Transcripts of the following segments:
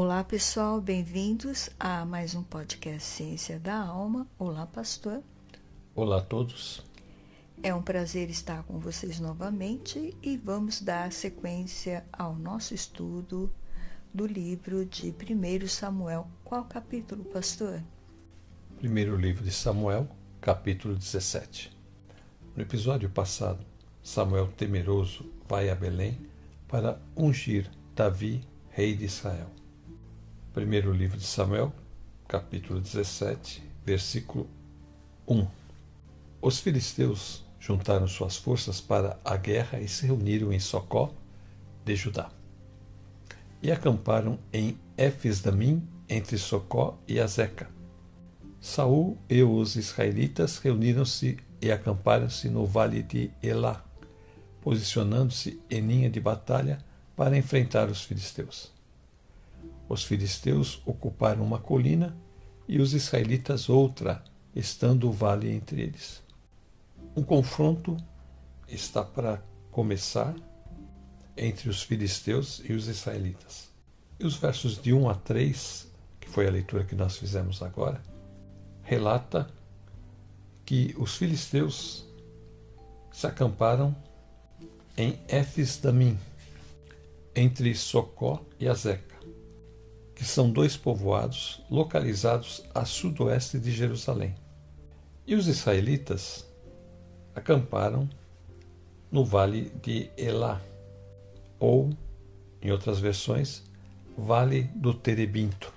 Olá pessoal, bem-vindos a mais um podcast Ciência da Alma. Olá, pastor. Olá a todos. É um prazer estar com vocês novamente e vamos dar sequência ao nosso estudo do livro de 1 Samuel. Qual capítulo, pastor? Primeiro livro de Samuel, capítulo 17. No episódio passado, Samuel temeroso vai a Belém para ungir Davi, rei de Israel. Primeiro livro de Samuel, capítulo 17, versículo 1. Os filisteus juntaram suas forças para a guerra e se reuniram em Socó, de Judá. E acamparam em Éfes-Damim, entre Socó e Azeca. Saul e os israelitas reuniram-se e acamparam-se no vale de Elá, posicionando-se em linha de batalha para enfrentar os filisteus. Os filisteus ocuparam uma colina e os israelitas outra, estando o vale entre eles. Um confronto está para começar entre os filisteus e os israelitas. E os versos de 1 a 3, que foi a leitura que nós fizemos agora, relata que os filisteus se acamparam em Éfes-Damim, entre Socó e Azeca que são dois povoados localizados a sudoeste de Jerusalém. E os israelitas acamparam no vale de Elá, ou, em outras versões, Vale do Terebinto.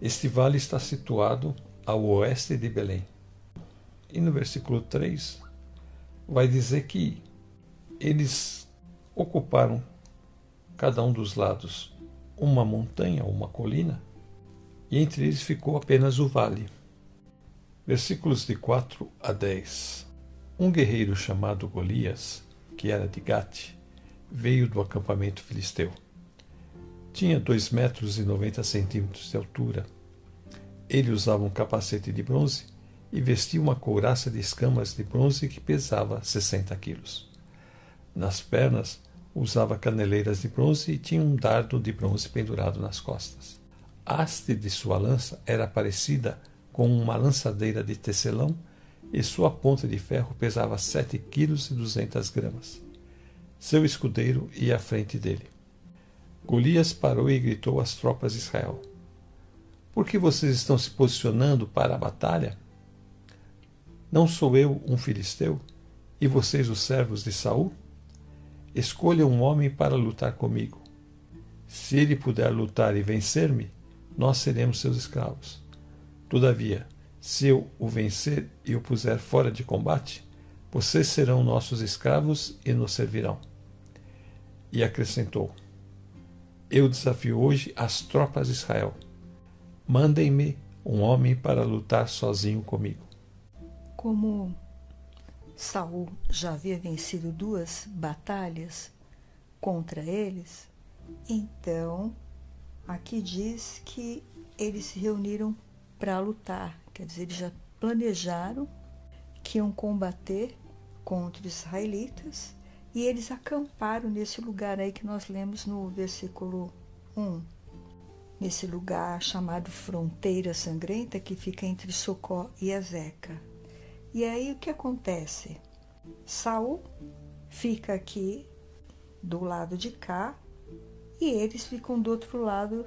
Este vale está situado ao oeste de Belém. E no versículo 3 vai dizer que eles ocuparam cada um dos lados uma montanha, uma colina, e entre eles ficou apenas o vale. Versículos de 4 a 10. Um guerreiro chamado Golias, que era de Gate, veio do acampamento filisteu. Tinha dois metros e noventa centímetros de altura. Ele usava um capacete de bronze e vestia uma couraça de escamas de bronze que pesava 60 quilos. Nas pernas usava caneleiras de bronze e tinha um dardo de bronze pendurado nas costas. A haste de sua lança era parecida com uma lançadeira de tecelão e sua ponta de ferro pesava sete quilos e duzentas gramas. Seu escudeiro ia à frente dele. Golias parou e gritou às tropas de Israel: Por que vocês estão se posicionando para a batalha? Não sou eu um filisteu e vocês os servos de Saul? Escolha um homem para lutar comigo. Se ele puder lutar e vencer-me, nós seremos seus escravos. Todavia, se eu o vencer e o puser fora de combate, vocês serão nossos escravos e nos servirão. E acrescentou: Eu desafio hoje as tropas de Israel. Mandem-me um homem para lutar sozinho comigo. Como Saul já havia vencido duas batalhas contra eles, então aqui diz que eles se reuniram para lutar, quer dizer, eles já planejaram que iam combater contra os israelitas e eles acamparam nesse lugar aí que nós lemos no versículo 1. Nesse lugar chamado Fronteira Sangrenta, que fica entre Socó e Azeca. E aí o que acontece? Saul fica aqui do lado de cá e eles ficam do outro lado,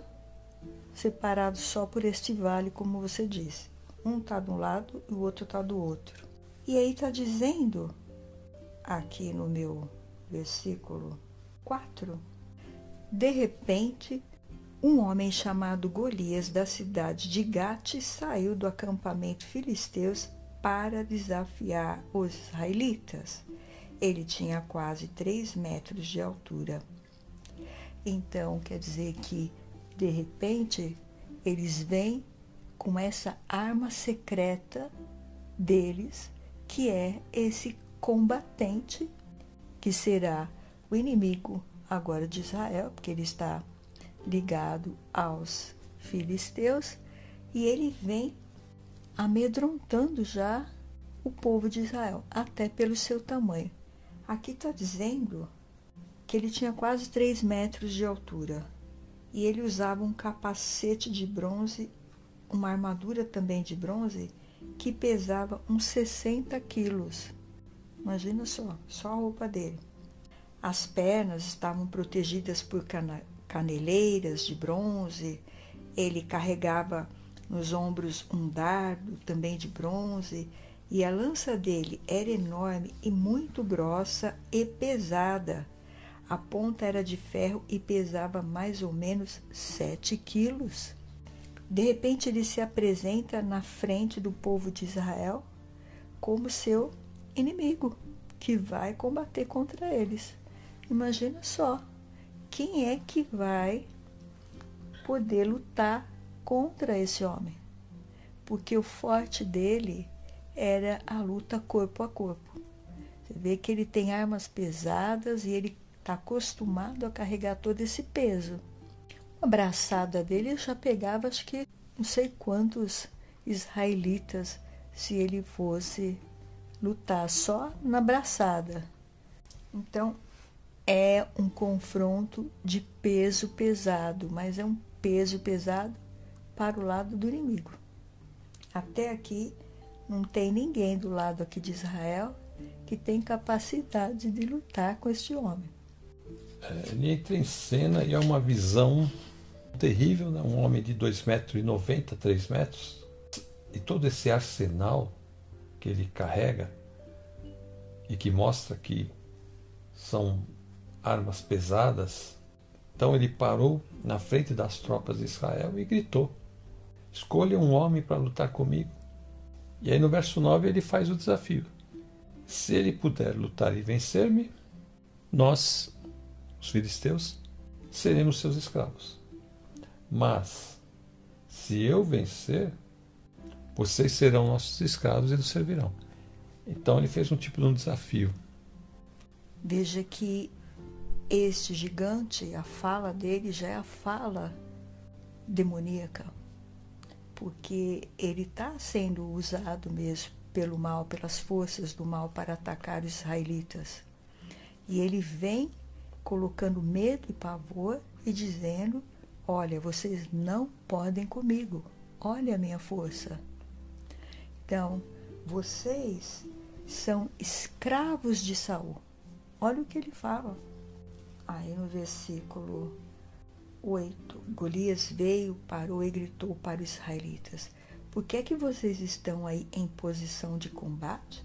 separados só por este vale, como você disse. Um está de um lado e o outro está do outro. E aí está dizendo, aqui no meu versículo 4, de repente, um homem chamado Golias da cidade de Gate saiu do acampamento filisteus para desafiar os israelitas. Ele tinha quase 3 metros de altura. Então, quer dizer que, de repente, eles vêm com essa arma secreta deles, que é esse combatente, que será o inimigo agora de Israel, porque ele está ligado aos filisteus, e ele vem amedrontando já o povo de Israel, até pelo seu tamanho. Aqui está dizendo que ele tinha quase 3 metros de altura. e ele usava um capacete de bronze, uma armadura também de bronze, que pesava uns 60 quilos. Imagina só, só a roupa dele. As pernas estavam protegidas por caneleiras de bronze. Ele carregava nos ombros um dardo também de bronze. E a lança dele era enorme e muito grossa e pesada. A ponta era de ferro e pesava mais ou menos sete quilos. De repente, ele se apresenta na frente do povo de Israel como seu inimigo, que vai combater contra eles. Imagina só, quem é que vai poder lutar contra esse homem? Porque o forte dele era a luta corpo a corpo. Você vê que ele tem armas pesadas e ele está acostumado a carregar todo esse peso. Uma abraçada dele já pegava, acho que não sei quantos israelitas, se ele fosse lutar só na abraçada. Então, é um confronto de peso pesado, mas é um peso pesado para o lado do inimigo. Até aqui, não tem ninguém do lado aqui de Israel que tem capacidade de lutar com este homem. É, ele entra em cena e é uma visão terrível, né? um homem de 2,90 metros, 3 metros, e todo esse arsenal que ele carrega e que mostra que são armas pesadas. Então ele parou na frente das tropas de Israel e gritou: Escolha um homem para lutar comigo. E aí no verso 9 ele faz o desafio: Se ele puder lutar e vencer-me, nós os filisteus, seremos seus escravos. Mas, se eu vencer, vocês serão nossos escravos e nos servirão. Então ele fez um tipo de um desafio. Veja que este gigante, a fala dele já é a fala demoníaca, porque ele está sendo usado mesmo pelo mal, pelas forças do mal para atacar os israelitas. E ele vem colocando medo e pavor e dizendo: Olha, vocês não podem comigo, olha a minha força. Então, vocês são escravos de Saul. Olha o que ele fala. Aí no versículo 8, Golias veio, parou e gritou para os israelitas: Por que é que vocês estão aí em posição de combate?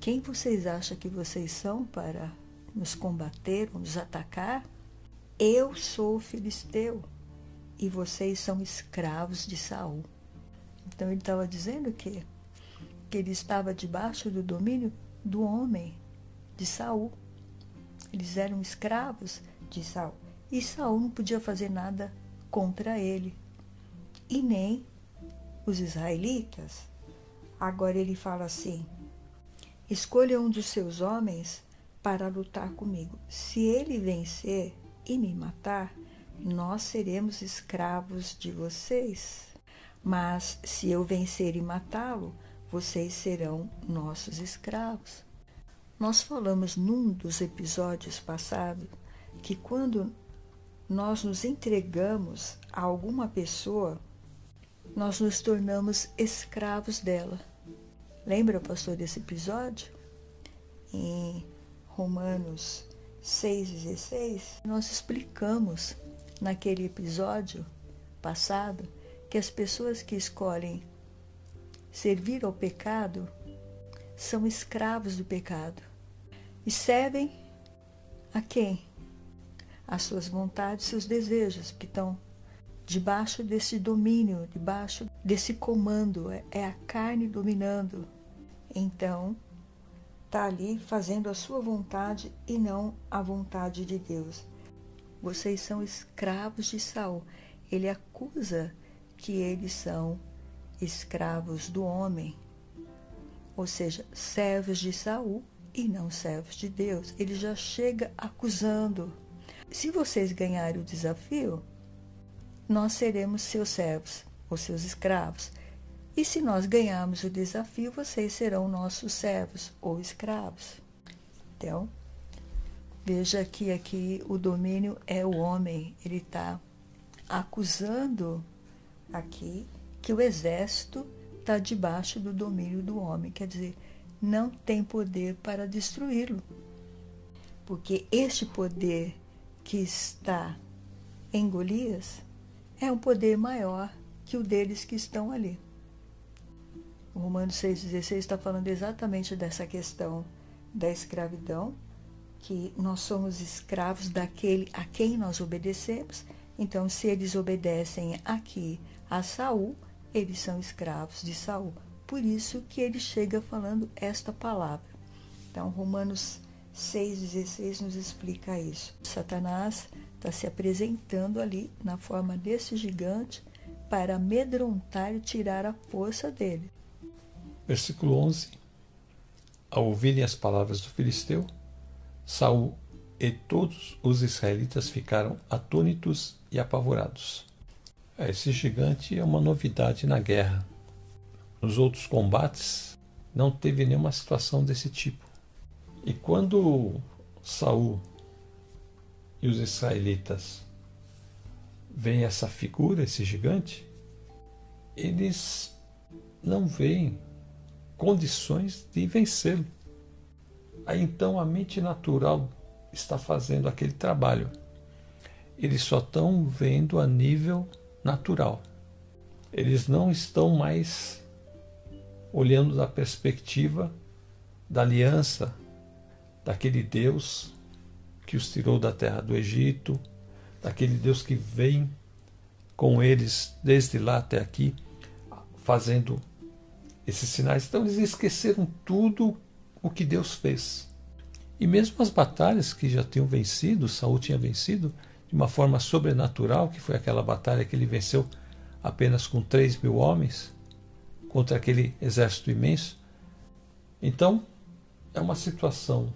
Quem vocês acham que vocês são para nos combater ou nos atacar, eu sou filisteu e vocês são escravos de Saul. Então ele estava dizendo que que ele estava debaixo do domínio do homem de Saul. Eles eram escravos de Saul e Saul não podia fazer nada contra ele e nem os israelitas. Agora ele fala assim: escolha um dos seus homens para lutar comigo. Se ele vencer e me matar, nós seremos escravos de vocês. Mas se eu vencer e matá-lo, vocês serão nossos escravos. Nós falamos num dos episódios passados que quando nós nos entregamos a alguma pessoa, nós nos tornamos escravos dela. Lembra, pastor, desse episódio? Em Romanos 6,16, nós explicamos naquele episódio passado que as pessoas que escolhem servir ao pecado são escravos do pecado e servem a quem? As suas vontades, seus desejos, que estão debaixo desse domínio, debaixo desse comando, é, é a carne dominando. Então, está ali fazendo a sua vontade e não a vontade de Deus. Vocês são escravos de Saul. Ele acusa que eles são escravos do homem, ou seja, servos de Saul e não servos de Deus. Ele já chega acusando. Se vocês ganharem o desafio, nós seremos seus servos ou seus escravos. E se nós ganharmos o desafio, vocês serão nossos servos ou escravos. Então, veja que aqui o domínio é o homem, ele está acusando aqui que o exército está debaixo do domínio do homem, quer dizer, não tem poder para destruí-lo. Porque este poder que está em Golias é um poder maior que o deles que estão ali. O Romanos 6,16 está falando exatamente dessa questão da escravidão, que nós somos escravos daquele a quem nós obedecemos. Então, se eles obedecem aqui a Saul, eles são escravos de Saul. Por isso que ele chega falando esta palavra. Então, Romanos 6,16 nos explica isso. Satanás está se apresentando ali na forma desse gigante para amedrontar e tirar a força dele. Versículo 11. Ao ouvirem as palavras do filisteu, Saul e todos os israelitas ficaram atônitos e apavorados. Esse gigante é uma novidade na guerra. Nos outros combates não teve nenhuma situação desse tipo. E quando Saul e os israelitas veem essa figura, esse gigante, eles não veem condições de vencê-lo. Aí então a mente natural está fazendo aquele trabalho. Eles só estão vendo a nível natural. Eles não estão mais olhando da perspectiva da aliança daquele Deus que os tirou da terra do Egito, daquele Deus que vem com eles desde lá até aqui, fazendo esses sinais. Então eles esqueceram tudo o que Deus fez. E mesmo as batalhas que já tinham vencido, Saul tinha vencido de uma forma sobrenatural, que foi aquela batalha que ele venceu apenas com 3 mil homens contra aquele exército imenso. Então, é uma situação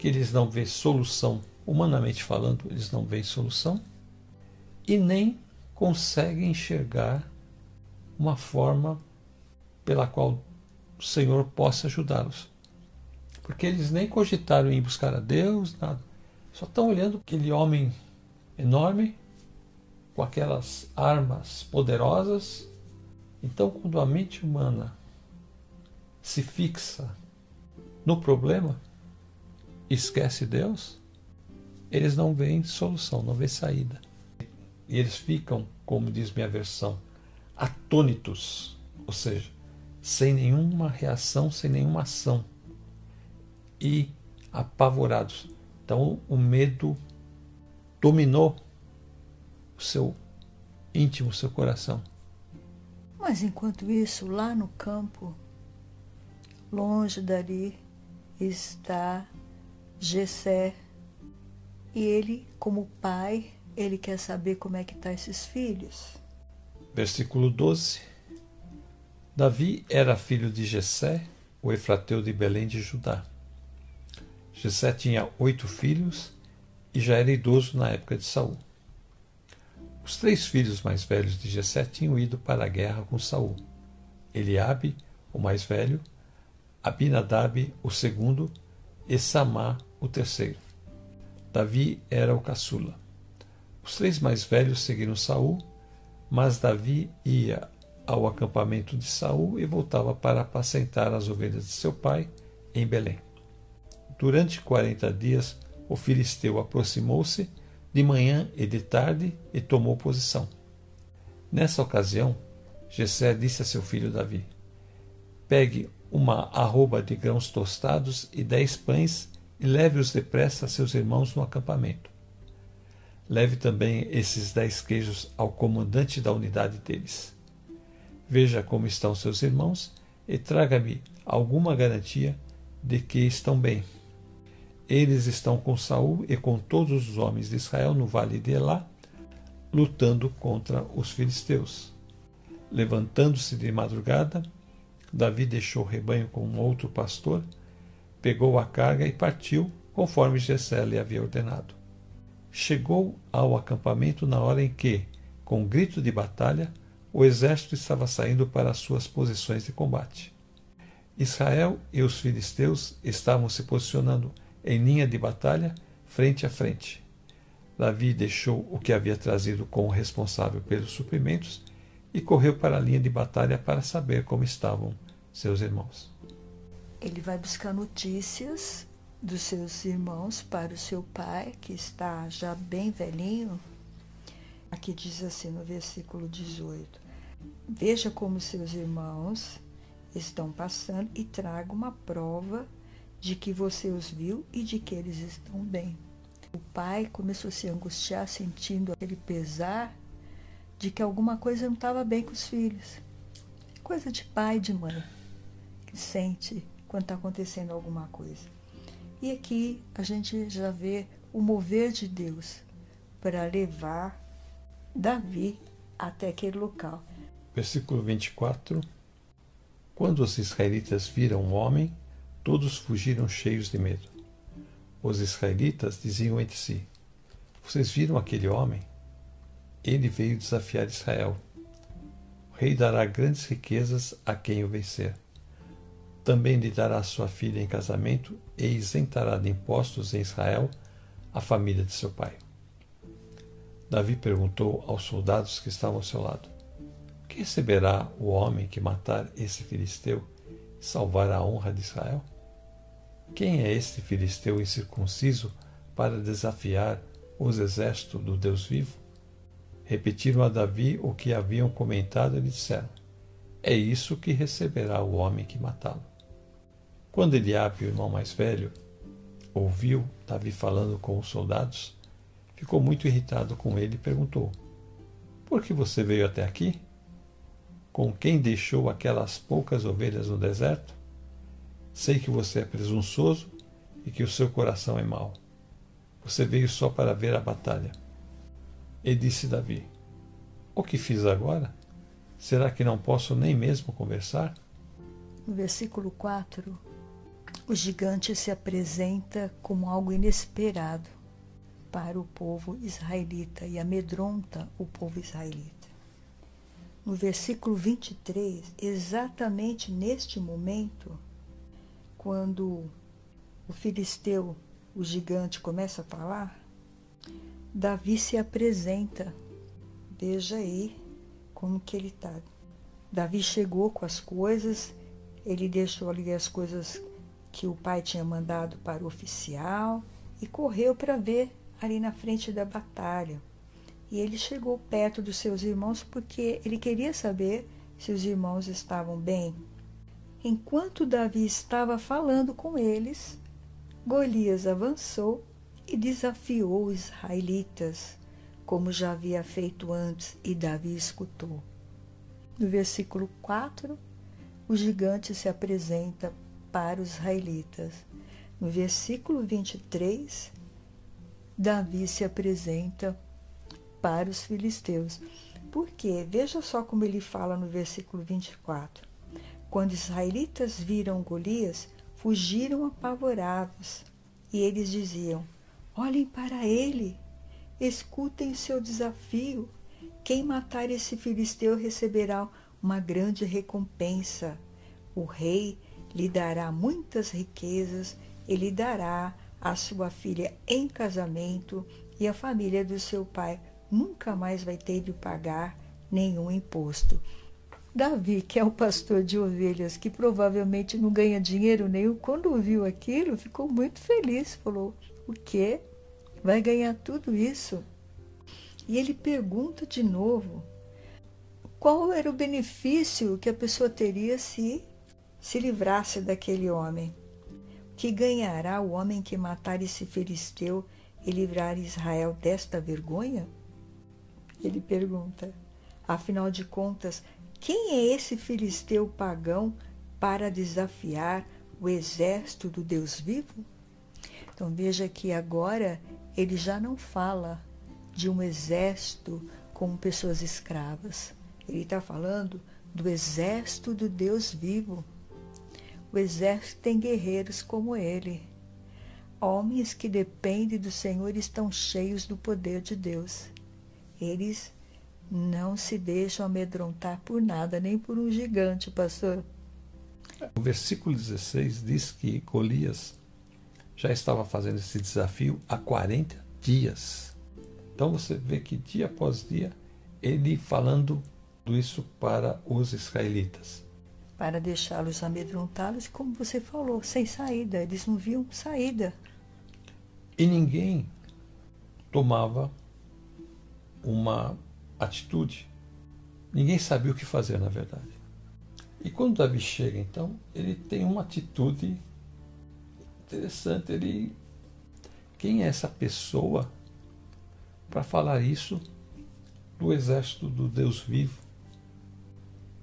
que eles não vêem solução, humanamente falando, eles não veem solução e nem conseguem enxergar uma forma pela qual o Senhor possa ajudá-los. Porque eles nem cogitaram em buscar a Deus, nada. Só estão olhando aquele homem enorme, com aquelas armas poderosas. Então, quando a mente humana se fixa no problema, esquece Deus, eles não veem solução, não veem saída. E eles ficam, como diz minha versão, atônitos, ou seja, sem nenhuma reação, sem nenhuma ação e apavorados. Então o medo dominou o seu íntimo, o seu coração. Mas enquanto isso, lá no campo, longe dali, está Gessé. E ele, como pai, ele quer saber como é que estão tá esses filhos. Versículo 12. Davi era filho de Jessé, o efrateu de Belém de Judá. Jessé tinha oito filhos e já era idoso na época de Saul. Os três filhos mais velhos de Jessé tinham ido para a guerra com Saul. Eliabe, o mais velho, Abinadab, o segundo, e Samá, o terceiro. Davi era o caçula. Os três mais velhos seguiram Saul, mas Davi ia ao acampamento de Saul e voltava para apacentar as ovelhas de seu pai em Belém. Durante quarenta dias, o filisteu aproximou-se de manhã e de tarde e tomou posição. Nessa ocasião, Jessé disse a seu filho Davi: Pegue uma arroba de grãos tostados e dez pães e leve-os depressa a seus irmãos no acampamento. Leve também esses dez queijos ao comandante da unidade deles. Veja como estão seus irmãos e traga-me alguma garantia de que estão bem eles estão com Saul e com todos os homens de Israel no vale de Elá, lutando contra os filisteus. Levantando-se de madrugada, Davi deixou o rebanho com um outro pastor, pegou a carga e partiu, conforme Jessé lhe havia ordenado. Chegou ao acampamento na hora em que, com um grito de batalha, o exército estava saindo para as suas posições de combate. Israel e os filisteus estavam se posicionando em linha de batalha, frente a frente. Davi deixou o que havia trazido com o responsável pelos suprimentos e correu para a linha de batalha para saber como estavam seus irmãos. Ele vai buscar notícias dos seus irmãos para o seu pai, que está já bem velhinho. Aqui diz assim no versículo 18: Veja como seus irmãos estão passando e traga uma prova de que você os viu e de que eles estão bem. O pai começou a se angustiar, sentindo aquele pesar de que alguma coisa não estava bem com os filhos. Coisa de pai e de mãe, que sente quando está acontecendo alguma coisa. E aqui a gente já vê o mover de Deus para levar Davi até aquele local. Versículo 24: Quando os israelitas viram o homem, todos fugiram cheios de medo. Os israelitas diziam entre si: Vocês viram aquele homem? Ele veio desafiar Israel. O rei dará grandes riquezas a quem o vencer. Também lhe dará sua filha em casamento e isentará de impostos em Israel a família de seu pai. Davi perguntou aos soldados que estavam ao seu lado: Que receberá o homem que matar esse filisteu e salvar a honra de Israel? Quem é este filisteu incircunciso para desafiar os exércitos do Deus vivo? Repetiram a Davi o que haviam comentado e lhe disseram: É isso que receberá o homem que matá-lo. Quando Eliabe, o irmão mais velho, ouviu Davi falando com os soldados, ficou muito irritado com ele e perguntou: Por que você veio até aqui? Com quem deixou aquelas poucas ovelhas no deserto? Sei que você é presunçoso e que o seu coração é mau. Você veio só para ver a batalha. E disse Davi: O que fiz agora? Será que não posso nem mesmo conversar? No versículo 4, o gigante se apresenta como algo inesperado para o povo israelita e amedronta o povo israelita. No versículo 23, exatamente neste momento, quando o filisteu, o gigante, começa a falar, Davi se apresenta. Veja aí como que ele está. Davi chegou com as coisas, ele deixou ali as coisas que o pai tinha mandado para o oficial e correu para ver ali na frente da batalha. E ele chegou perto dos seus irmãos porque ele queria saber se os irmãos estavam bem. Enquanto Davi estava falando com eles, Golias avançou e desafiou os israelitas, como já havia feito antes, e Davi escutou. No versículo 4, o gigante se apresenta para os israelitas. No versículo 23, Davi se apresenta para os filisteus. Por quê? Veja só como ele fala no versículo 24. Quando os israelitas viram Golias, fugiram apavorados, e eles diziam: Olhem para ele, escutem seu desafio. Quem matar esse filisteu receberá uma grande recompensa. O rei lhe dará muitas riquezas e lhe dará a sua filha em casamento e a família do seu pai nunca mais vai ter de pagar nenhum imposto. Davi, que é um pastor de ovelhas que provavelmente não ganha dinheiro nenhum, quando viu aquilo, ficou muito feliz. Falou: O quê? Vai ganhar tudo isso? E ele pergunta de novo: qual era o benefício que a pessoa teria se se livrasse daquele homem? que ganhará o homem que matar esse filisteu e livrar Israel desta vergonha? Ele pergunta. Afinal de contas, quem é esse filisteu pagão para desafiar o exército do Deus vivo? Então veja que agora ele já não fala de um exército com pessoas escravas. Ele está falando do exército do Deus vivo. O exército tem guerreiros como ele. Homens que dependem do Senhor estão cheios do poder de Deus. Eles não se deixam amedrontar por nada, nem por um gigante, pastor. O versículo 16 diz que Golias já estava fazendo esse desafio há 40 dias. Então você vê que dia após dia ele falando isso para os israelitas. Para deixá-los amedrontá-los, como você falou, sem saída. Eles não viam saída. E ninguém tomava uma atitude. Ninguém sabia o que fazer, na verdade. E quando Davi chega, então, ele tem uma atitude interessante. Ele, quem é essa pessoa para falar isso do exército do Deus vivo?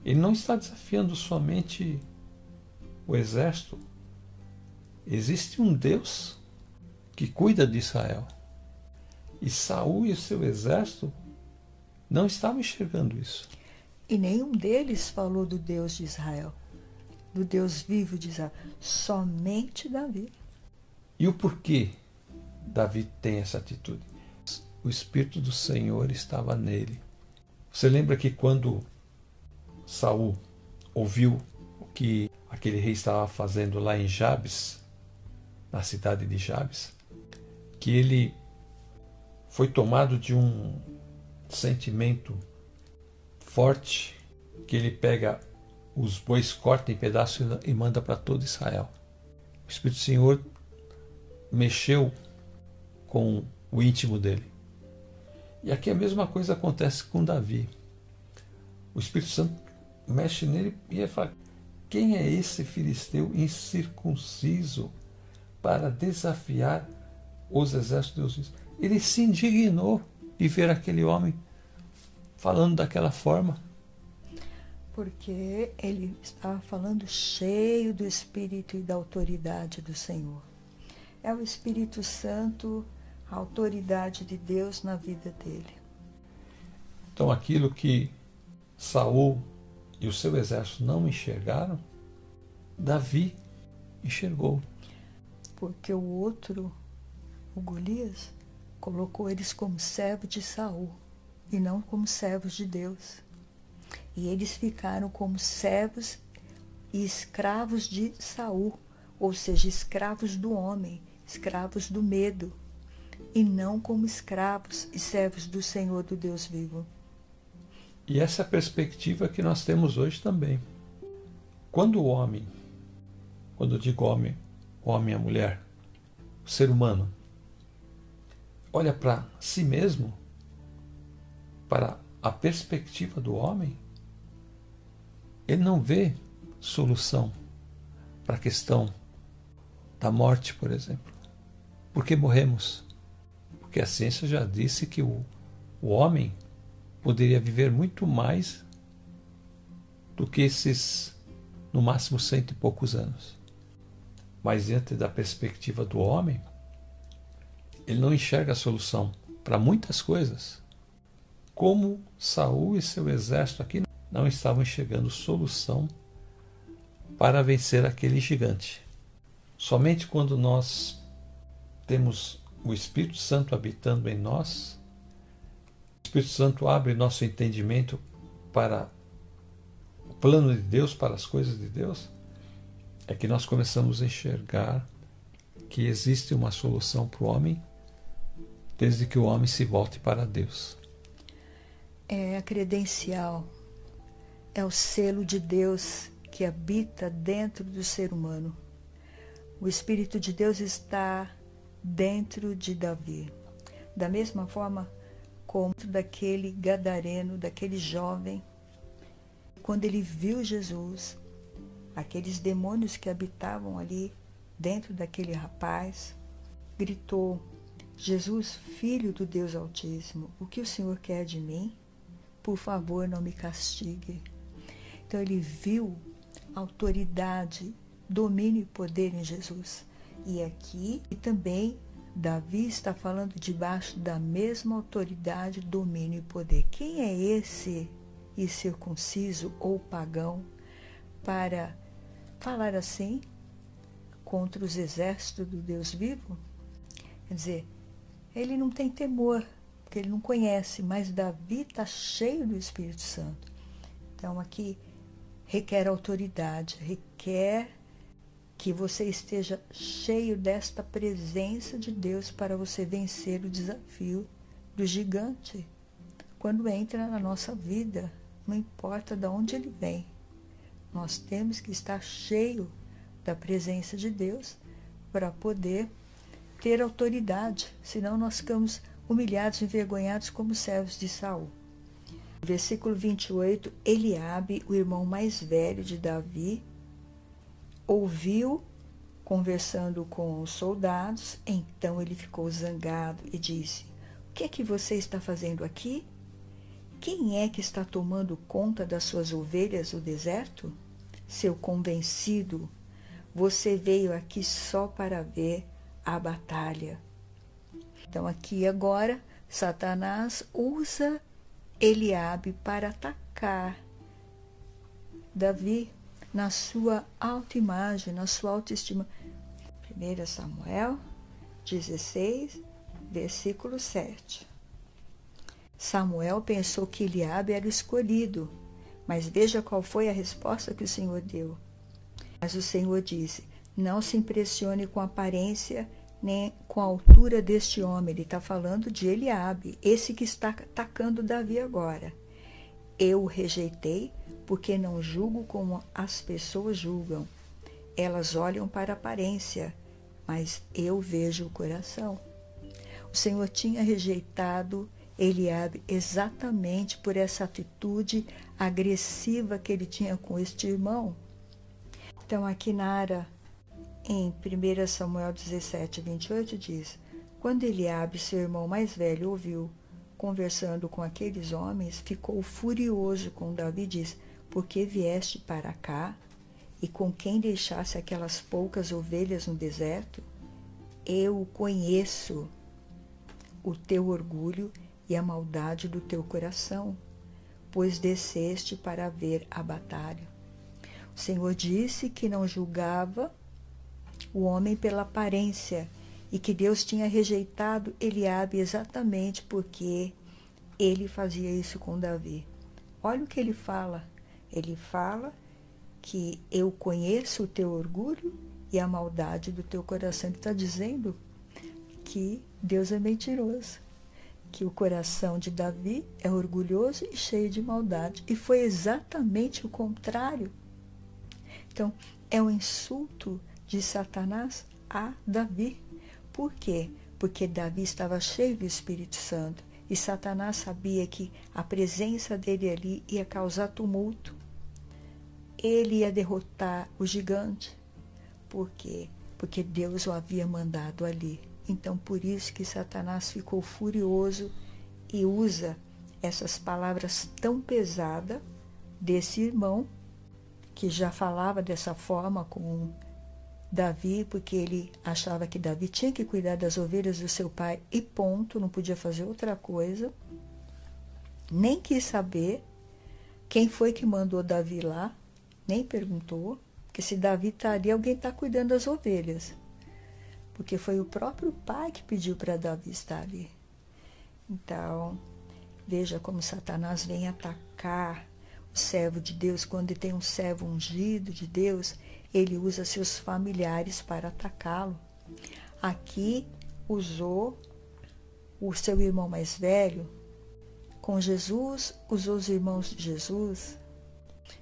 Ele não está desafiando somente o exército. Existe um Deus que cuida de Israel. E Saul e o seu exército não estavam enxergando isso. E nenhum deles falou do Deus de Israel, do Deus vivo de Israel. Somente Davi. E o porquê Davi tem essa atitude? O Espírito do Senhor estava nele. Você lembra que quando Saul ouviu o que aquele rei estava fazendo lá em Jabes, na cidade de Jabes, que ele foi tomado de um sentimento forte que ele pega os bois, corta em pedaços e manda para todo Israel. O Espírito do Senhor mexeu com o íntimo dele. E aqui a mesma coisa acontece com Davi. O Espírito Santo mexe nele e ele fala: Quem é esse filisteu incircunciso para desafiar os exércitos de Deus? Ele se indignou de ver aquele homem falando daquela forma? Porque ele estava falando cheio do Espírito e da autoridade do Senhor. É o Espírito Santo, a autoridade de Deus na vida dele. Então aquilo que Saul e o seu exército não enxergaram, Davi enxergou. Porque o outro, o Golias, colocou eles como servos de Saul e não como servos de Deus. E eles ficaram como servos e escravos de Saul, ou seja, escravos do homem, escravos do medo, e não como escravos e servos do Senhor do Deus vivo. E essa é a perspectiva que nós temos hoje também. Quando o homem, quando eu digo homem, homem e a mulher, o ser humano, olha para si mesmo, para a perspectiva do homem, ele não vê solução para a questão da morte, por exemplo. Por que morremos? Porque a ciência já disse que o, o homem poderia viver muito mais do que esses, no máximo, cento e poucos anos. Mas diante da perspectiva do homem, ele não enxerga a solução para muitas coisas. Como Saul e seu exército aqui não estavam enxergando solução para vencer aquele gigante. Somente quando nós temos o Espírito Santo habitando em nós, Espírito Santo abre nosso entendimento para o plano de Deus, para as coisas de Deus, é que nós começamos a enxergar que existe uma solução para o homem desde que o homem se volte para Deus. É a credencial, é o selo de Deus que habita dentro do ser humano. O Espírito de Deus está dentro de Davi. Da mesma forma como daquele gadareno, daquele jovem, quando ele viu Jesus, aqueles demônios que habitavam ali dentro daquele rapaz, gritou: Jesus, filho do Deus Altíssimo, o que o Senhor quer de mim? Por favor, não me castigue. Então ele viu autoridade, domínio e poder em Jesus. E aqui e também Davi está falando debaixo da mesma autoridade, domínio e poder. Quem é esse incircunciso ou pagão para falar assim contra os exércitos do Deus vivo? Quer dizer, ele não tem temor, porque ele não conhece, mas Davi está cheio do Espírito Santo. Então aqui requer autoridade, requer que você esteja cheio desta presença de Deus para você vencer o desafio do gigante quando entra na nossa vida, não importa de onde ele vem. Nós temos que estar cheio da presença de Deus para poder ter autoridade, senão nós ficamos humilhados, envergonhados como servos de Saul. Versículo 28, Eliabe, o irmão mais velho de Davi, ouviu conversando com os soldados, então ele ficou zangado e disse: O que é que você está fazendo aqui? Quem é que está tomando conta das suas ovelhas no deserto? Seu convencido, você veio aqui só para ver a batalha. Então aqui agora Satanás usa Eliabe para atacar Davi na sua autoimagem, na sua autoestima. 1 Samuel 16, versículo 7. Samuel pensou que Eliabe era escolhido, mas veja qual foi a resposta que o Senhor deu. Mas o Senhor disse: Não se impressione com a aparência nem com a altura deste homem. Ele está falando de Eliabe, esse que está atacando Davi agora. Eu o rejeitei porque não julgo como as pessoas julgam. Elas olham para a aparência, mas eu vejo o coração. O Senhor tinha rejeitado Eliabe exatamente por essa atitude agressiva que ele tinha com este irmão. Então, aqui Nara em 1 Samuel 17, 28 diz: Quando Eliabe, seu irmão mais velho, ouviu conversando com aqueles homens, ficou furioso com Davi e disse: Por que vieste para cá? E com quem deixasse aquelas poucas ovelhas no deserto? Eu conheço o teu orgulho e a maldade do teu coração, pois desceste para ver a batalha. O Senhor disse que não julgava o homem pela aparência e que Deus tinha rejeitado Eliabe exatamente porque ele fazia isso com Davi. Olha o que ele fala. Ele fala que eu conheço o teu orgulho e a maldade do teu coração. Ele está dizendo que Deus é mentiroso, que o coração de Davi é orgulhoso e cheio de maldade. E foi exatamente o contrário. Então, é um insulto de Satanás a Davi. Por quê? Porque Davi estava cheio do Espírito Santo e Satanás sabia que a presença dele ali ia causar tumulto. Ele ia derrotar o gigante. Por quê? Porque Deus o havia mandado ali. Então, por isso que Satanás ficou furioso e usa essas palavras tão pesadas desse irmão que já falava dessa forma com Davi, porque ele achava que Davi tinha que cuidar das ovelhas do seu pai e ponto, não podia fazer outra coisa. Nem quis saber quem foi que mandou Davi lá, nem perguntou, porque se Davi está ali, alguém está cuidando das ovelhas. Porque foi o próprio pai que pediu para Davi estar ali. Então, veja como Satanás vem atacar o servo de Deus, quando tem um servo ungido de Deus, ele usa seus familiares para atacá-lo. Aqui usou o seu irmão mais velho. Com Jesus, usou os irmãos de Jesus.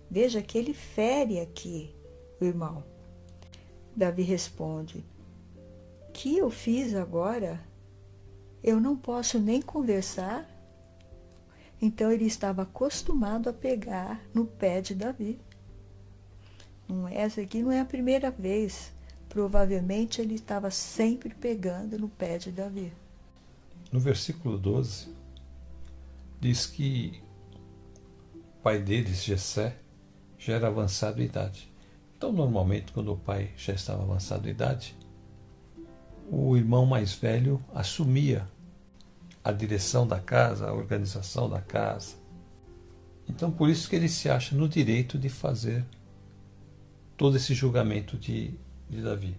Veja que ele fere aqui o irmão. Davi responde: Que eu fiz agora? Eu não posso nem conversar. Então ele estava acostumado a pegar no pé de Davi. Essa aqui não é a primeira vez. Provavelmente ele estava sempre pegando no pé de Davi. No versículo 12, diz que pai deles, Jessé, já era avançado em idade. Então, normalmente, quando o pai já estava avançado em idade, o irmão mais velho assumia a direção da casa, a organização da casa. Então, por isso que ele se acha no direito de fazer todo esse julgamento de, de Davi.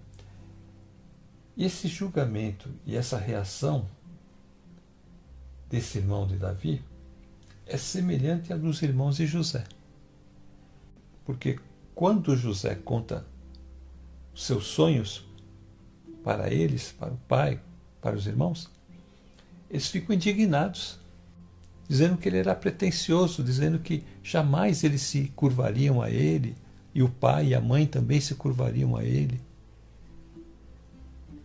E esse julgamento e essa reação desse irmão de Davi é semelhante à dos irmãos de José. Porque quando José conta seus sonhos para eles, para o pai, para os irmãos, eles ficam indignados, dizendo que ele era pretensioso, dizendo que jamais eles se curvariam a ele, e o pai e a mãe também se curvariam a ele.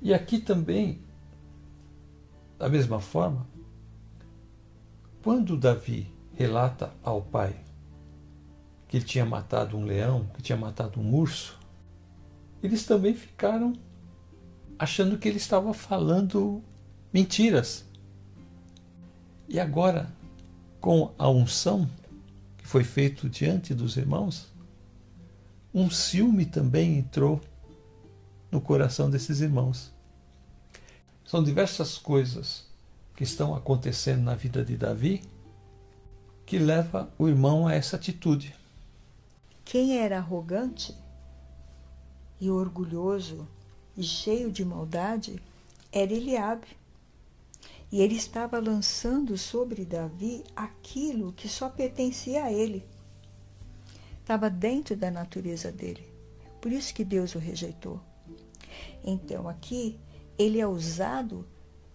E aqui também, da mesma forma, quando Davi relata ao pai que ele tinha matado um leão, que tinha matado um urso, eles também ficaram achando que ele estava falando mentiras. E agora, com a unção que foi feito diante dos irmãos, um ciúme também entrou no coração desses irmãos. São diversas coisas que estão acontecendo na vida de Davi que leva o irmão a essa atitude. Quem era arrogante e orgulhoso e cheio de maldade era Eliabe. E ele estava lançando sobre Davi aquilo que só pertencia a ele. Estava dentro da natureza dele. Por isso que Deus o rejeitou. Então aqui ele é usado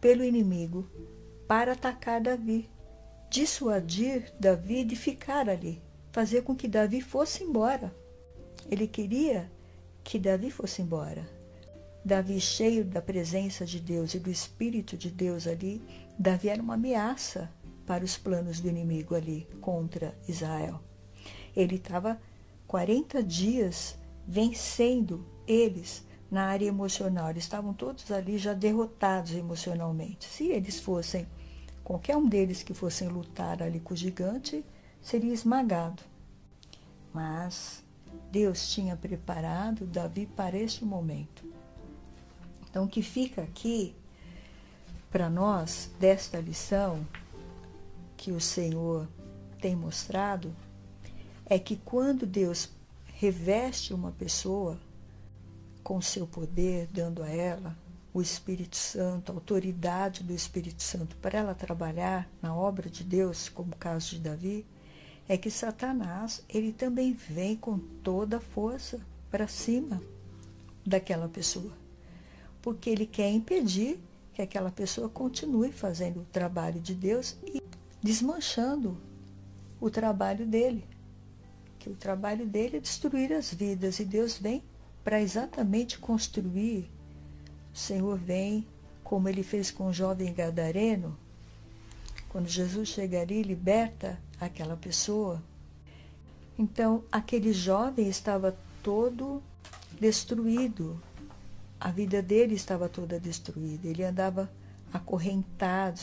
pelo inimigo para atacar Davi, dissuadir Davi de ficar ali, fazer com que Davi fosse embora. Ele queria que Davi fosse embora. Davi, cheio da presença de Deus e do Espírito de Deus ali, Davi era uma ameaça para os planos do inimigo ali contra Israel. Ele estava 40 dias vencendo eles na área emocional. Eles estavam todos ali já derrotados emocionalmente. Se eles fossem, qualquer um deles que fossem lutar ali com o gigante, seria esmagado. Mas Deus tinha preparado Davi para este momento. Então, o que fica aqui para nós desta lição que o Senhor tem mostrado é que quando Deus reveste uma pessoa com seu poder, dando a ela o Espírito Santo, a autoridade do Espírito Santo para ela trabalhar na obra de Deus, como o caso de Davi, é que Satanás, ele também vem com toda a força para cima daquela pessoa. Porque ele quer impedir que aquela pessoa continue fazendo o trabalho de Deus e desmanchando o trabalho dele. Que o trabalho dele é destruir as vidas e Deus vem para exatamente construir. O Senhor vem, como ele fez com o jovem gadareno, quando Jesus chega ali, liberta aquela pessoa. Então, aquele jovem estava todo destruído. A vida dele estava toda destruída. Ele andava acorrentado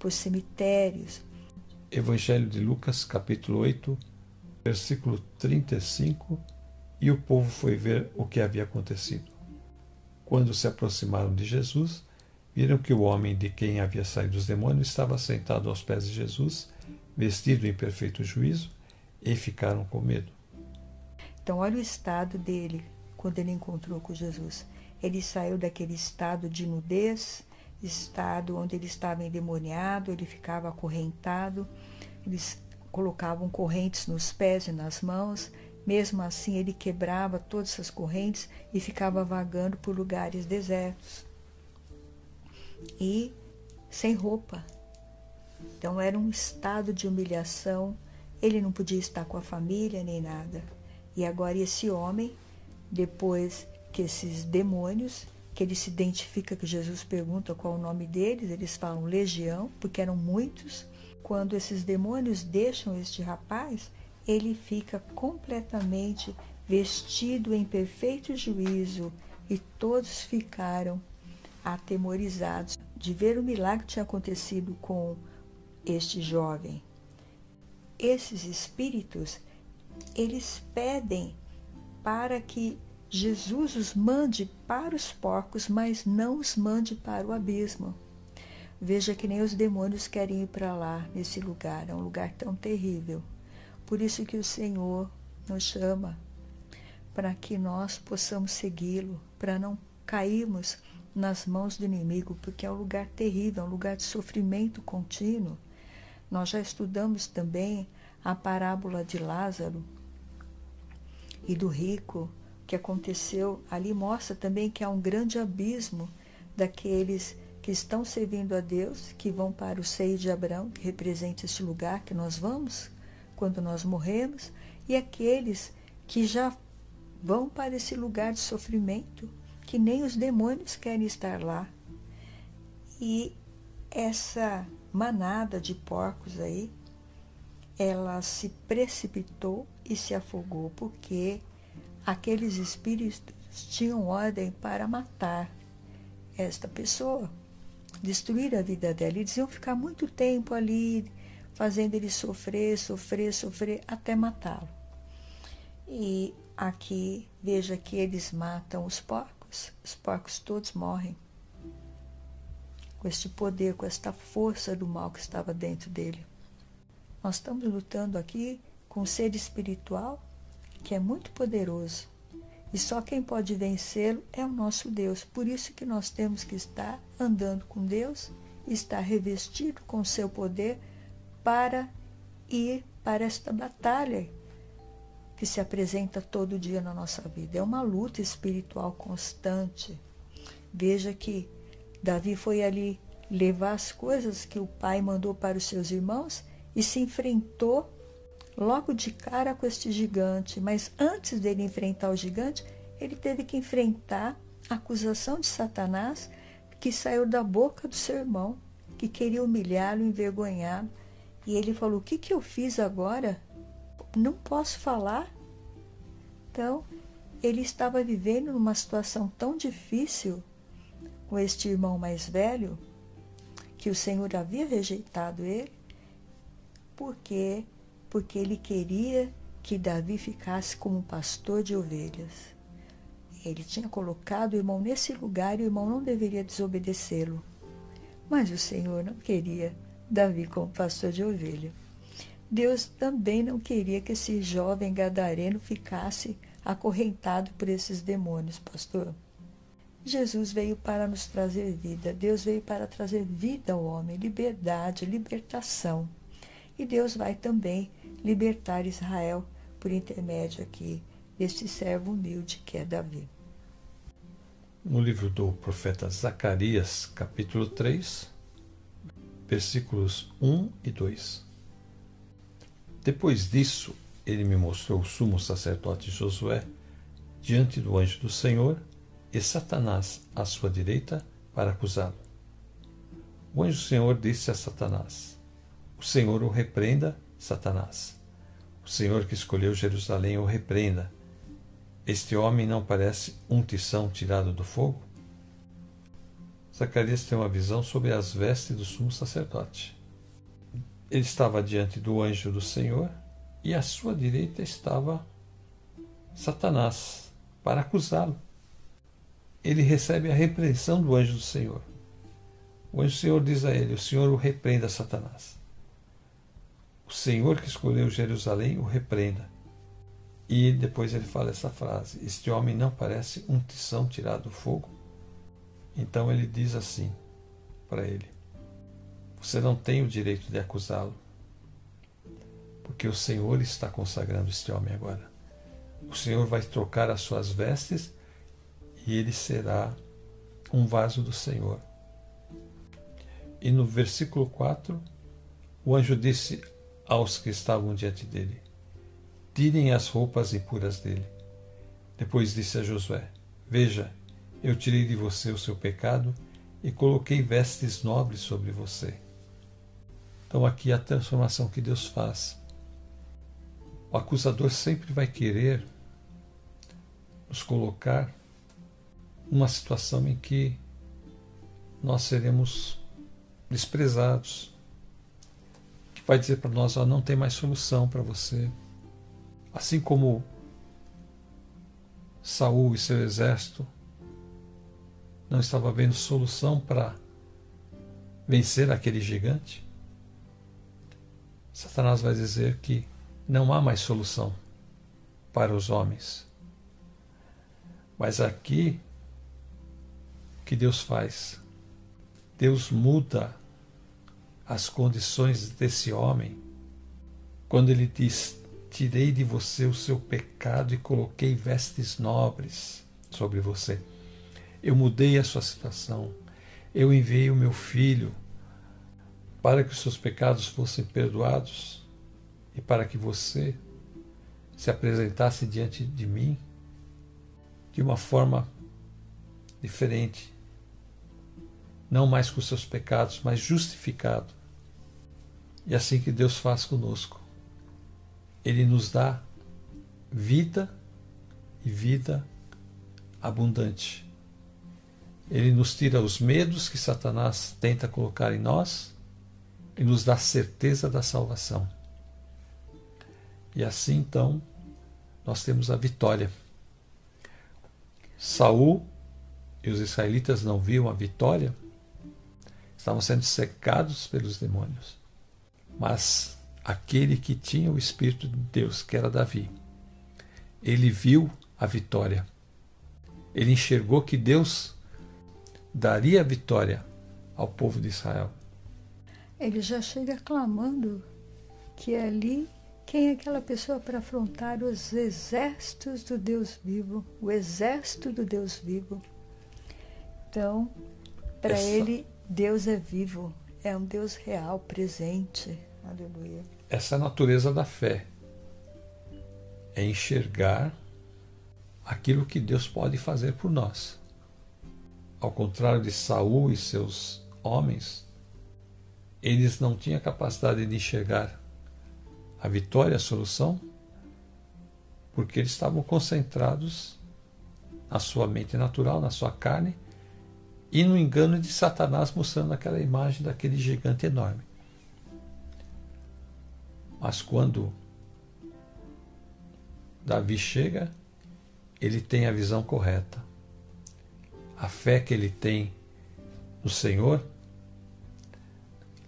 por cemitérios. Evangelho de Lucas, capítulo 8, versículo 35 e o povo foi ver o que havia acontecido. Quando se aproximaram de Jesus, viram que o homem de quem havia saído os demônios estava sentado aos pés de Jesus, vestido em perfeito juízo, e ficaram com medo. Então, olha o estado dele quando ele encontrou com Jesus. Ele saiu daquele estado de nudez, estado onde ele estava endemoniado, ele ficava acorrentado, eles colocavam correntes nos pés e nas mãos, mesmo assim, ele quebrava todas essas correntes e ficava vagando por lugares desertos. E sem roupa. Então era um estado de humilhação. Ele não podia estar com a família nem nada. E agora esse homem, depois que esses demônios, que ele se identifica, que Jesus pergunta qual o nome deles, eles falam legião, porque eram muitos. Quando esses demônios deixam este rapaz, ele fica completamente vestido em perfeito juízo e todos ficaram atemorizados de ver o milagre que tinha acontecido com este jovem. Esses espíritos, eles pedem para que Jesus os mande para os porcos, mas não os mande para o abismo. Veja que nem os demônios querem ir para lá, nesse lugar, é um lugar tão terrível. Por isso que o Senhor nos chama para que nós possamos segui-lo, para não cairmos nas mãos do inimigo, porque é um lugar terrível, é um lugar de sofrimento contínuo. Nós já estudamos também a parábola de Lázaro e do rico que aconteceu ali mostra também que há um grande abismo daqueles que estão servindo a Deus, que vão para o seio de Abraão, que representa esse lugar que nós vamos quando nós morremos, e aqueles que já vão para esse lugar de sofrimento, que nem os demônios querem estar lá. E essa manada de porcos aí, ela se precipitou e se afogou, porque aqueles espíritos tinham ordem para matar esta pessoa, destruir a vida dela. Eles iam ficar muito tempo ali, fazendo ele sofrer, sofrer, sofrer, até matá-lo. E aqui, veja que eles matam os porcos, os porcos todos morrem. Com este poder, com esta força do mal que estava dentro dele. Nós estamos lutando aqui com um ser espiritual que é muito poderoso. E só quem pode vencê-lo é o nosso Deus. Por isso que nós temos que estar andando com Deus, estar revestido com seu poder para ir para esta batalha que se apresenta todo dia na nossa vida. É uma luta espiritual constante. Veja que Davi foi ali levar as coisas que o pai mandou para os seus irmãos e se enfrentou logo de cara com este gigante. Mas antes dele enfrentar o gigante, ele teve que enfrentar a acusação de Satanás que saiu da boca do seu irmão, que queria humilhá-lo, envergonhá-lo. E ele falou: O que, que eu fiz agora? Não posso falar. Então, ele estava vivendo numa situação tão difícil com este irmão mais velho, que o Senhor havia rejeitado ele, porque porque ele queria que Davi ficasse como pastor de ovelhas. Ele tinha colocado o irmão nesse lugar e o irmão não deveria desobedecê-lo. Mas o Senhor não queria Davi como pastor de ovelha. Deus também não queria que esse jovem gadareno ficasse acorrentado por esses demônios, pastor. Jesus veio para nos trazer vida, Deus veio para trazer vida ao homem, liberdade, libertação. E Deus vai também libertar Israel por intermédio aqui deste servo humilde que é Davi. No livro do profeta Zacarias, capítulo 3, versículos 1 e 2. Depois disso, ele me mostrou o sumo sacerdote Josué diante do anjo do Senhor e Satanás à sua direita para acusá-lo. O anjo do Senhor disse a Satanás: o Senhor o repreenda, Satanás. O Senhor que escolheu Jerusalém o repreenda. Este homem não parece um tição tirado do fogo? Zacarias tem uma visão sobre as vestes do sumo sacerdote. Ele estava diante do anjo do Senhor e à sua direita estava Satanás para acusá-lo. Ele recebe a repreensão do anjo do Senhor. O anjo do Senhor diz a ele: O Senhor o repreenda, Satanás. O Senhor que escolheu Jerusalém o repreenda. E depois ele fala essa frase: Este homem não parece um tição tirado do fogo? Então ele diz assim para ele: Você não tem o direito de acusá-lo, porque o Senhor está consagrando este homem agora. O Senhor vai trocar as suas vestes e ele será um vaso do Senhor. E no versículo 4, o anjo disse aos que estavam diante dele: Tirem as roupas impuras dele. Depois disse a Josué: Veja, eu tirei de você o seu pecado e coloquei vestes nobres sobre você. Então, aqui a transformação que Deus faz. O acusador sempre vai querer nos colocar numa situação em que nós seremos desprezados, vai dizer para nós: ó, não tem mais solução para você. Assim como Saul e seu exército não estava vendo solução para vencer aquele gigante, Satanás vai dizer que não há mais solução para os homens. Mas aqui, o que Deus faz? Deus muda as condições desse homem, quando ele diz: Tirei de você o seu pecado e coloquei vestes nobres sobre você. Eu mudei a sua situação. Eu enviei o meu filho para que os seus pecados fossem perdoados e para que você se apresentasse diante de mim de uma forma diferente, não mais com seus pecados, mas justificado. E assim que Deus faz conosco. Ele nos dá vida e vida abundante. Ele nos tira os medos que Satanás tenta colocar em nós e nos dá certeza da salvação. E assim então nós temos a vitória. Saul e os israelitas não viam a vitória, estavam sendo secados pelos demônios. Mas aquele que tinha o Espírito de Deus, que era Davi, ele viu a vitória. Ele enxergou que Deus daria vitória ao povo de Israel. Ele já chega clamando que ali quem é aquela pessoa para afrontar os exércitos do Deus vivo, o exército do Deus vivo. Então, para Essa... ele, Deus é vivo, é um Deus real, presente. Aleluia. Essa é a natureza da fé. É enxergar aquilo que Deus pode fazer por nós. Ao contrário de Saul e seus homens, eles não tinham capacidade de enxergar a vitória, a solução, porque eles estavam concentrados na sua mente natural, na sua carne, e no engano de Satanás mostrando aquela imagem daquele gigante enorme. Mas quando Davi chega, ele tem a visão correta. A fé que ele tem no Senhor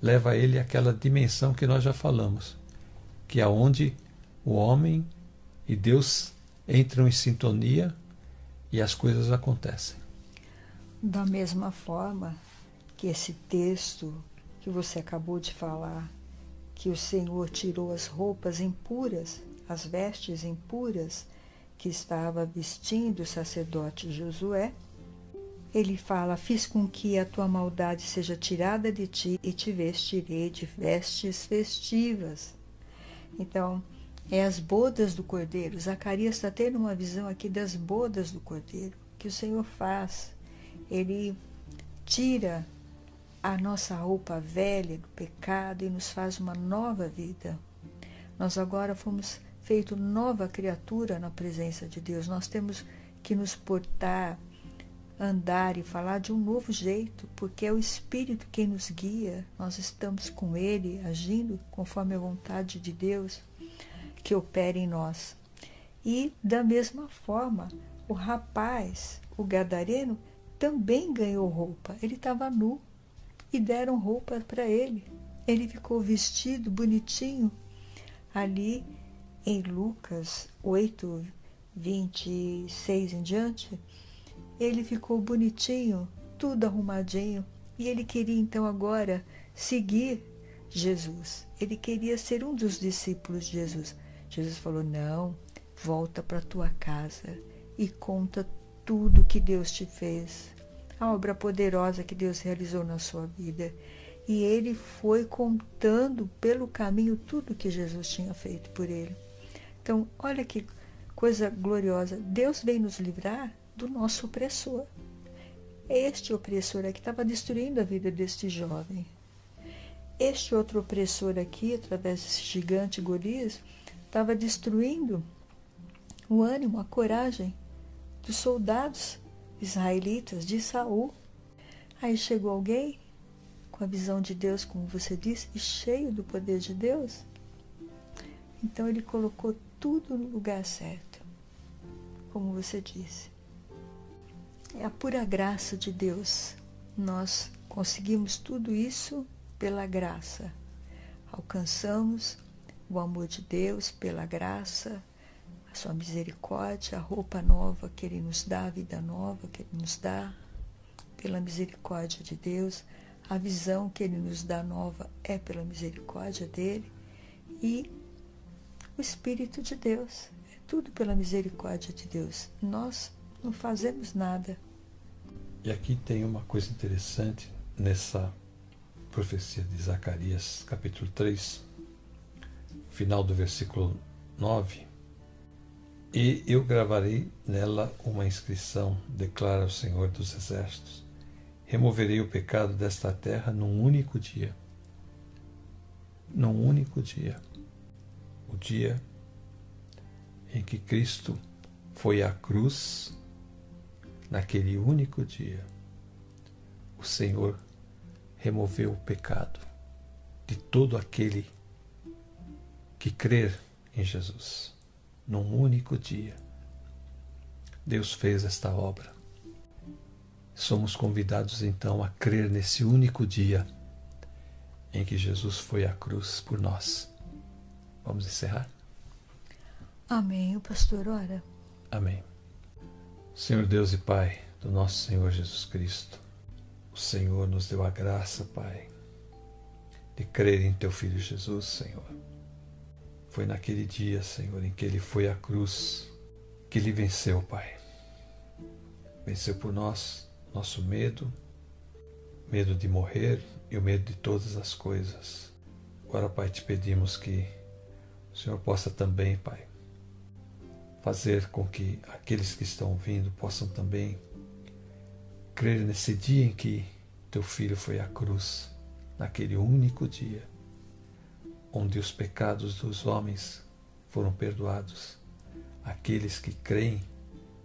leva ele àquela dimensão que nós já falamos que é onde o homem e Deus entram em sintonia e as coisas acontecem. Da mesma forma que esse texto que você acabou de falar, que o Senhor tirou as roupas impuras, as vestes impuras que estava vestindo o sacerdote Josué, ele fala: Fiz com que a tua maldade seja tirada de ti e te vestirei de vestes festivas. Então, é as bodas do cordeiro. Zacarias está tendo uma visão aqui das bodas do cordeiro que o Senhor faz. Ele tira a nossa roupa velha do pecado e nos faz uma nova vida. Nós agora fomos feito nova criatura na presença de Deus. Nós temos que nos portar, andar e falar de um novo jeito, porque é o Espírito quem nos guia. Nós estamos com Ele, agindo conforme a vontade de Deus que opera em nós. E da mesma forma, o rapaz, o gadareno, também ganhou roupa. Ele estava nu e deram roupa para ele. Ele ficou vestido bonitinho ali em Lucas 8, 26 em diante ele ficou bonitinho, tudo arrumadinho, e ele queria então agora seguir Jesus. Ele queria ser um dos discípulos de Jesus. Jesus falou: Não, volta para tua casa e conta tudo que Deus te fez, a obra poderosa que Deus realizou na sua vida. E ele foi contando pelo caminho tudo que Jesus tinha feito por ele. Então, olha que coisa gloriosa. Deus vem nos livrar do nosso opressor. Este opressor aqui estava destruindo a vida deste jovem. Este outro opressor aqui, através desse gigante Golias, estava destruindo o ânimo, a coragem dos soldados israelitas de Saul. Aí chegou alguém com a visão de Deus, como você disse, e cheio do poder de Deus. Então ele colocou tudo no lugar certo, como você disse. É a pura graça de Deus. Nós conseguimos tudo isso pela graça. Alcançamos o amor de Deus pela graça, a sua misericórdia, a roupa nova que Ele nos dá, a vida nova que Ele nos dá, pela misericórdia de Deus. A visão que Ele nos dá nova é pela misericórdia dele. E o Espírito de Deus. É tudo pela misericórdia de Deus. Nós não fazemos nada. E aqui tem uma coisa interessante nessa profecia de Zacarias, capítulo 3, final do versículo 9. E eu gravarei nela uma inscrição, declara o Senhor dos Exércitos. Removerei o pecado desta terra num único dia. Num único dia. O dia em que Cristo foi à cruz, naquele único dia, o Senhor removeu o pecado de todo aquele que crer em Jesus. Num único dia, Deus fez esta obra. Somos convidados então a crer nesse único dia em que Jesus foi à cruz por nós. Vamos encerrar? Amém. O pastor ora. Amém. Senhor Deus e Pai do nosso Senhor Jesus Cristo, o Senhor nos deu a graça, Pai, de crer em Teu Filho Jesus, Senhor. Foi naquele dia, Senhor, em que Ele foi à cruz, que Ele venceu, Pai. Venceu por nós nosso medo, medo de morrer e o medo de todas as coisas. Agora, Pai, te pedimos que o Senhor possa também, Pai, fazer com que aqueles que estão vindo possam também crer nesse dia em que teu filho foi à cruz, naquele único dia, onde os pecados dos homens foram perdoados. Aqueles que creem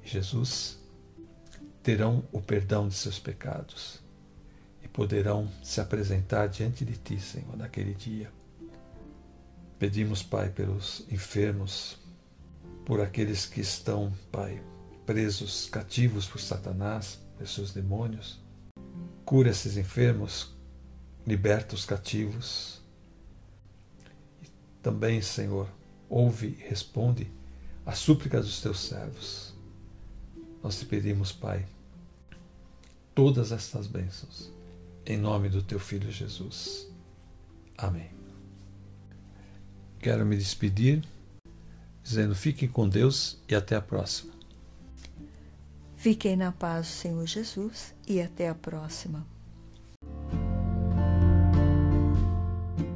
em Jesus terão o perdão de seus pecados e poderão se apresentar diante de ti, Senhor, naquele dia. Pedimos, Pai, pelos enfermos, por aqueles que estão, Pai, presos, cativos por Satanás, pelos seus demônios. Cura esses enfermos, liberta os cativos. Também, Senhor, ouve e responde às súplicas dos teus servos. Nós te pedimos, Pai, todas estas bênçãos, em nome do teu Filho Jesus. Amém. Quero me despedir dizendo: fiquem com Deus e até a próxima. Fiquem na paz Senhor Jesus e até a próxima.